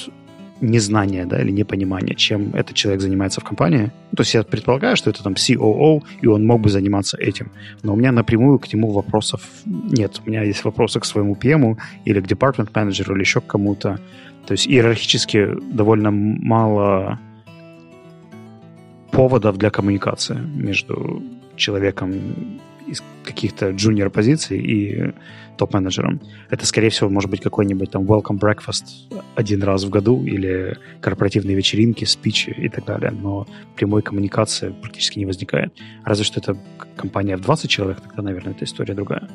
незнания да, или непонимания, чем этот человек занимается в компании. То есть я предполагаю, что это там COO, и он мог бы заниматься этим. Но у меня напрямую к нему вопросов нет. У меня есть вопросы к своему PM или к department менеджеру или еще к кому-то. То есть иерархически довольно мало поводов для коммуникации между человеком из каких-то джуниор позиций и топ-менеджером. Это, скорее всего, может быть какой-нибудь там welcome breakfast один раз в году или корпоративные вечеринки, спичи и так далее. Но прямой коммуникации практически не возникает. Разве что это компания в 20 человек, тогда, наверное, эта история другая.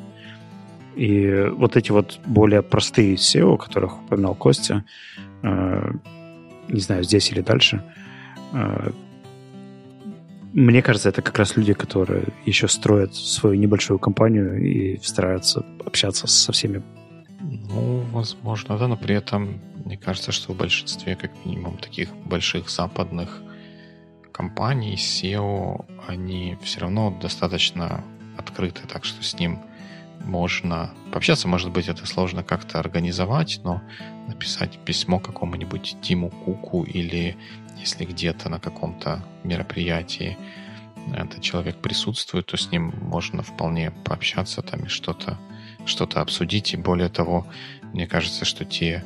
И вот эти вот более простые SEO, которых упоминал Костя, э, не знаю, здесь или дальше, э, мне кажется, это как раз люди, которые еще строят свою небольшую компанию и стараются общаться со всеми. Ну, возможно, да, но при этом мне кажется, что в большинстве, как минимум, таких больших западных компаний, SEO, они все равно достаточно открыты, так что с ним можно пообщаться. Может быть, это сложно как-то организовать, но написать письмо какому-нибудь Тиму Куку или если где-то на каком-то мероприятии этот человек присутствует, то с ним можно вполне пообщаться там и что-то что-то обсудить. И более того, мне кажется, что те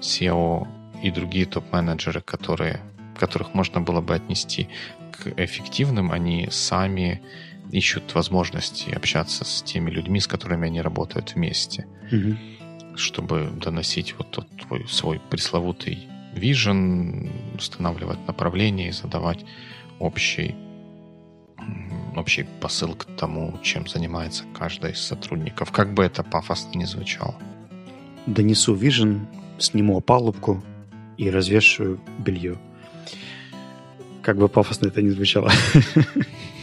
SEO и другие топ-менеджеры, которые, которых можно было бы отнести к эффективным, они сами ищут возможности общаться с теми людьми, с которыми они работают вместе, mm-hmm. чтобы доносить вот тот твой свой пресловутый vision, устанавливать направление и задавать общий, общий посыл к тому, чем занимается каждый из сотрудников. Как бы это пафосно не звучало. Донесу vision, сниму опалубку и развешу белье. Как бы пафосно это не звучало. (laughs)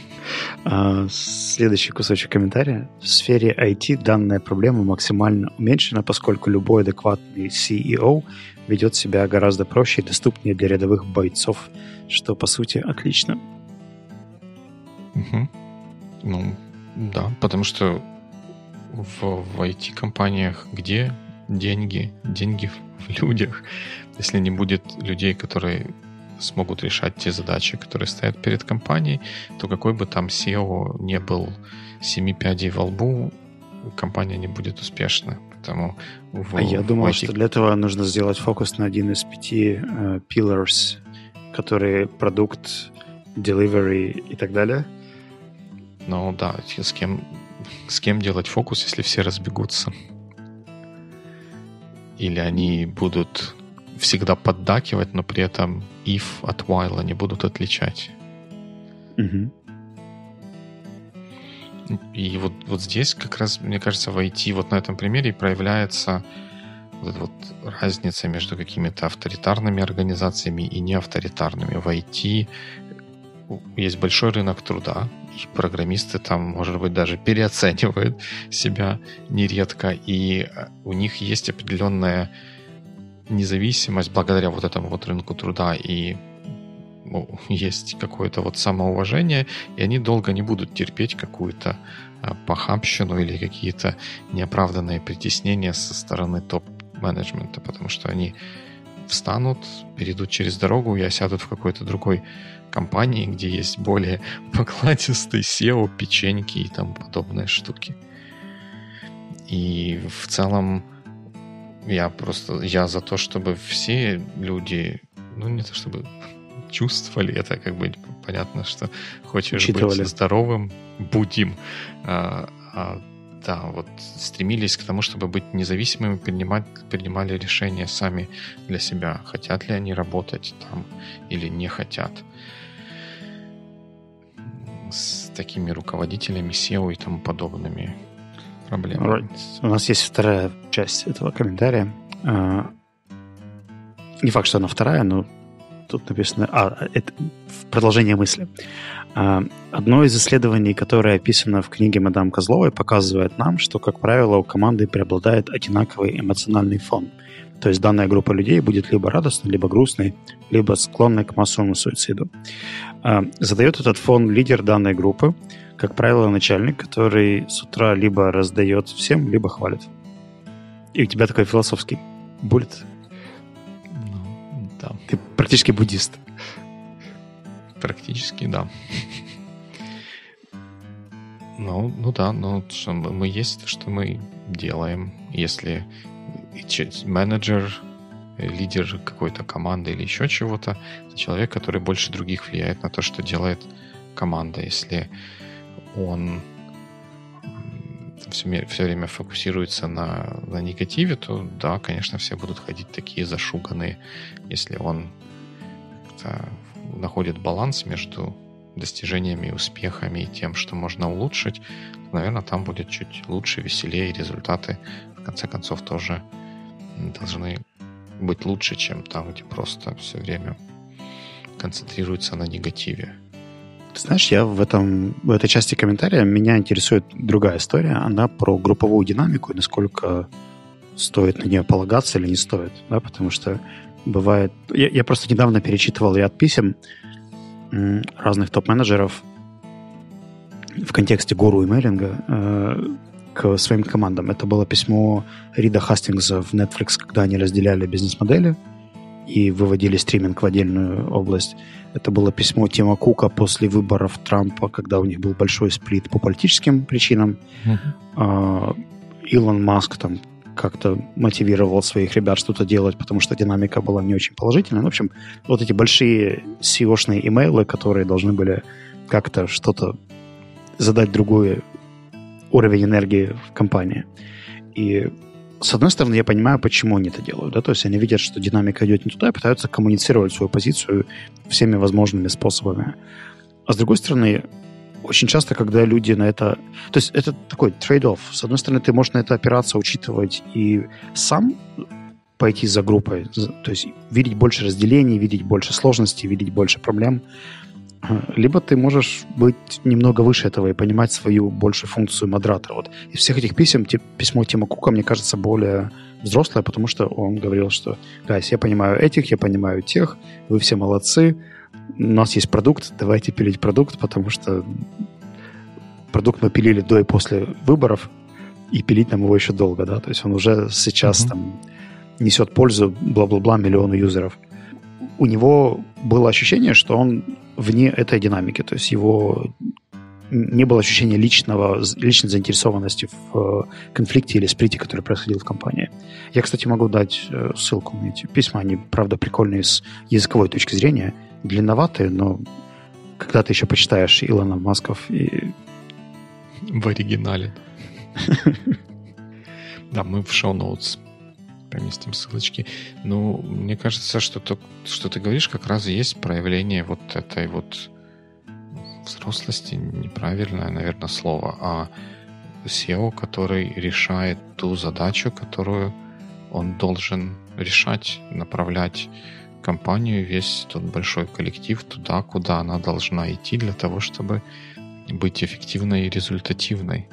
А, следующий кусочек комментария. В сфере IT данная проблема максимально уменьшена, поскольку любой адекватный CEO ведет себя гораздо проще и доступнее для рядовых бойцов, что, по сути, отлично. Угу. Ну, да, потому что в, в IT-компаниях где деньги? Деньги в людях. Если не будет людей, которые смогут решать те задачи, которые стоят перед компанией, то какой бы там SEO не был семи пядей во лбу, компания не будет успешна. Поэтому в, а я думал, этих... что для этого нужно сделать фокус на один из пяти uh, pillars, которые продукт, delivery и так далее. Ну да, с кем, с кем делать фокус, если все разбегутся? Или они будут всегда поддакивать, но при этом if от while они будут отличать. Угу. И вот, вот здесь как раз, мне кажется, в IT вот на этом примере проявляется вот вот разница между какими-то авторитарными организациями и неавторитарными. В IT есть большой рынок труда, и программисты там, может быть, даже переоценивают себя нередко, и у них есть определенная независимость благодаря вот этому вот рынку труда и ну, есть какое-то вот самоуважение, и они долго не будут терпеть какую-то а, похабщину или какие-то неоправданные притеснения со стороны топ-менеджмента, потому что они встанут, перейдут через дорогу и осядут в какой-то другой компании, где есть более (laughs) покладистый SEO, печеньки и тому подобные штуки. И в целом я просто я за то, чтобы все люди, ну не то чтобы (laughs) чувствовали это, как бы понятно, что хочешь Учитывали. быть здоровым, будем. А, а, да, вот стремились к тому, чтобы быть независимыми, принимать, принимали решения сами для себя, хотят ли они работать там или не хотят. С такими руководителями SEO и тому подобными проблемами. Right. У нас есть вторая часть этого комментария. Uh, не факт, что она вторая, но тут написано... А, это продолжение мысли. А, одно из исследований, которое описано в книге мадам Козловой, показывает нам, что, как правило, у команды преобладает одинаковый эмоциональный фон. То есть данная группа людей будет либо радостной, либо грустной, либо склонной к массовому суициду. А, задает этот фон лидер данной группы, как правило, начальник, который с утра либо раздает всем, либо хвалит. И у тебя такой философский буллет. Ну, да. Ты практически буддист. Практически, да. Ну, ну да, ну что мы есть, что мы делаем. Если менеджер, лидер какой-то команды или еще чего-то, это человек, который больше других влияет на то, что делает команда. Если он все, все время фокусируется на, на негативе, то да, конечно, все будут ходить такие зашуганные. Если он находит баланс между достижениями, успехами и тем, что можно улучшить, то, наверное, там будет чуть лучше, веселее, и результаты, в конце концов, тоже должны быть лучше, чем там, где просто все время концентрируется на негативе. Ты знаешь, я в, этом, в этой части комментария меня интересует другая история. Она про групповую динамику и насколько стоит на нее полагаться или не стоит. Да? Потому что бывает... Я, я просто недавно перечитывал ряд писем разных топ-менеджеров в контексте гуру имейлинга э, к своим командам. Это было письмо Рида Хастингса в Netflix, когда они разделяли бизнес-модели и выводили стриминг в отдельную область. Это было письмо Тима Кука после выборов Трампа, когда у них был большой сплит по политическим причинам. Uh-huh. Илон Маск там как-то мотивировал своих ребят что-то делать, потому что динамика была не очень положительная. Ну, в общем, вот эти большие SEO-шные имейлы, которые должны были как-то что-то задать другой уровень энергии в компании. И с одной стороны, я понимаю, почему они это делают. Да? То есть они видят, что динамика идет не туда, и пытаются коммуницировать свою позицию всеми возможными способами. А с другой стороны, очень часто, когда люди на это... То есть это такой trade-off. С одной стороны, ты можешь на это опираться, учитывать и сам пойти за группой, то есть видеть больше разделений, видеть больше сложностей, видеть больше проблем. Либо ты можешь быть немного выше этого и понимать свою большую функцию модератора. Вот из всех этих писем письмо Тима Кука, мне кажется, более взрослое, потому что он говорил, что, гайс, я понимаю этих, я понимаю тех, вы все молодцы, у нас есть продукт, давайте пилить продукт, потому что продукт мы пилили до и после выборов, и пилить нам его еще долго, да, то есть он уже сейчас mm-hmm. там несет пользу, бла-бла-бла, миллиону юзеров. У него было ощущение, что он вне этой динамики, то есть его не было ощущения личного, личной заинтересованности в э, конфликте или сплите, который происходил в компании. Я, кстати, могу дать э, ссылку на эти письма. Они, правда, прикольные с языковой точки зрения длинноватые, но когда ты еще почитаешь Илона Масков и... В оригинале. (laughs) Да, мы в шоу-ноутс поместим ссылочки. Ну, мне кажется, что то, что ты говоришь, как раз и есть проявление вот этой вот взрослости, неправильное, наверное, слово, а SEO, который решает ту задачу, которую он должен решать, направлять компанию, весь тот большой коллектив туда, куда она должна идти для того, чтобы быть эффективной и результативной.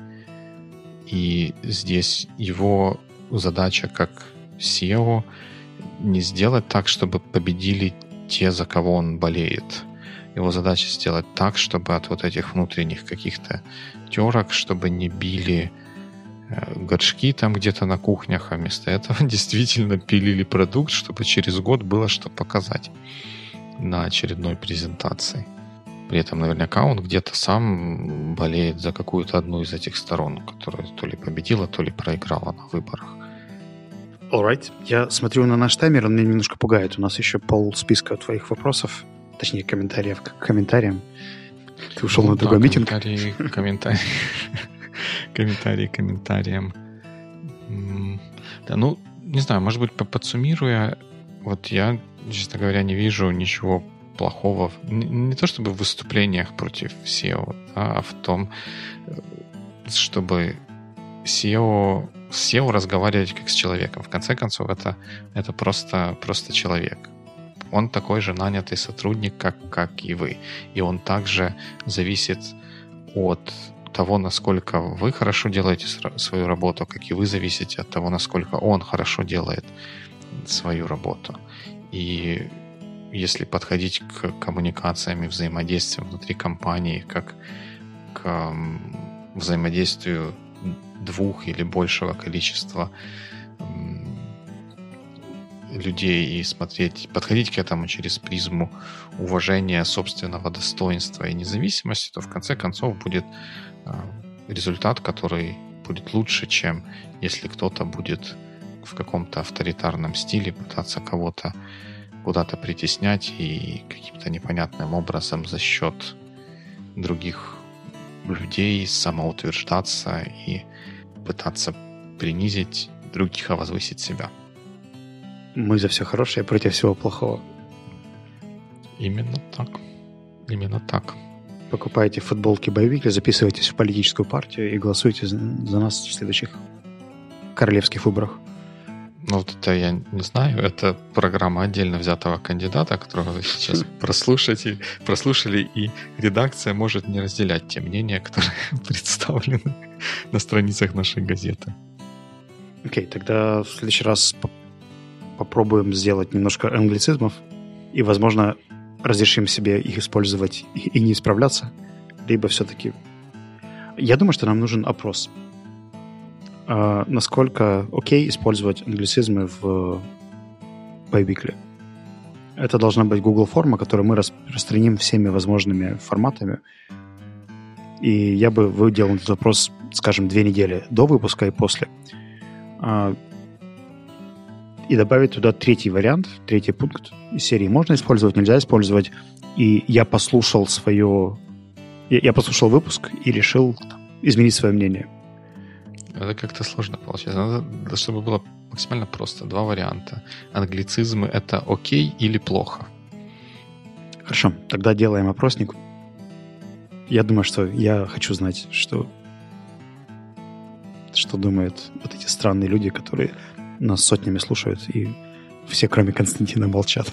И здесь его задача как SEO не сделать так, чтобы победили те, за кого он болеет. Его задача сделать так, чтобы от вот этих внутренних каких-то терок, чтобы не били Э, горшки там где-то на кухнях, а вместо этого (laughs) действительно пилили продукт, чтобы через год было что показать на очередной презентации. При этом наверняка он где-то сам болеет за какую-то одну из этих сторон, которая то ли победила, то ли проиграла на выборах. Alright. Я смотрю на наш таймер, он меня немножко пугает. У нас еще пол списка твоих вопросов, точнее комментариев к комментариям. Ты ушел ну, на другой да, митинг. Комментарии, комментарии. комментарии комментариям. Да, ну, не знаю, может быть, подсуммируя, вот я, честно говоря, не вижу ничего плохого, не, не то чтобы в выступлениях против SEO, а в том, чтобы SEO, с SEO разговаривать как с человеком. В конце концов, это, это просто, просто человек. Он такой же нанятый сотрудник, как, как и вы. И он также зависит от того, насколько вы хорошо делаете свою работу, как и вы зависите от того, насколько он хорошо делает свою работу. И если подходить к коммуникациям и взаимодействию внутри компании как к взаимодействию двух или большего количества людей и смотреть, подходить к этому через призму уважения собственного достоинства и независимости, то в конце концов будет а, результат, который будет лучше, чем если кто-то будет в каком-то авторитарном стиле пытаться кого-то куда-то притеснять и каким-то непонятным образом за счет других людей самоутверждаться и пытаться принизить других, а возвысить себя. Мы за все хорошее против всего плохого. Именно так. Именно так. Покупайте футболки боевики, записывайтесь в политическую партию и голосуйте за, нас в следующих королевских выборах. Ну, вот это я не знаю. Это программа отдельно взятого кандидата, которого вы сейчас (laughs) прослушаете, прослушали, и редакция может не разделять те мнения, которые (laughs) представлены (laughs) на страницах нашей газеты. Окей, okay, тогда в следующий раз попробуем сделать немножко англицизмов и, возможно, разрешим себе их использовать и не исправляться, либо все-таки... Я думаю, что нам нужен опрос. А насколько окей использовать англицизмы в Байбикле? Это должна быть Google форма, которую мы распространим всеми возможными форматами. И я бы выделал этот вопрос, скажем, две недели до выпуска и после. А, и добавить туда третий вариант, третий пункт из серии можно использовать, нельзя использовать. И я послушал свое... Я, я послушал выпуск и решил изменить свое мнение. Это как-то сложно получается. Надо, чтобы было максимально просто. Два варианта. Англицизмы — это окей или плохо? Хорошо, тогда делаем опросник. Я думаю, что я хочу знать, что, что думают вот эти странные люди, которые нас сотнями слушают, и все, кроме Константина, молчат.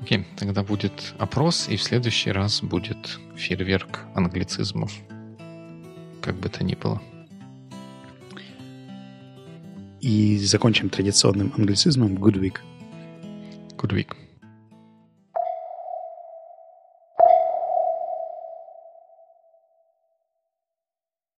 Окей, okay, тогда будет опрос, и в следующий раз будет фейерверк англицизмов. Как бы то ни было. И закончим традиционным англицизмом Good Week. Good Week.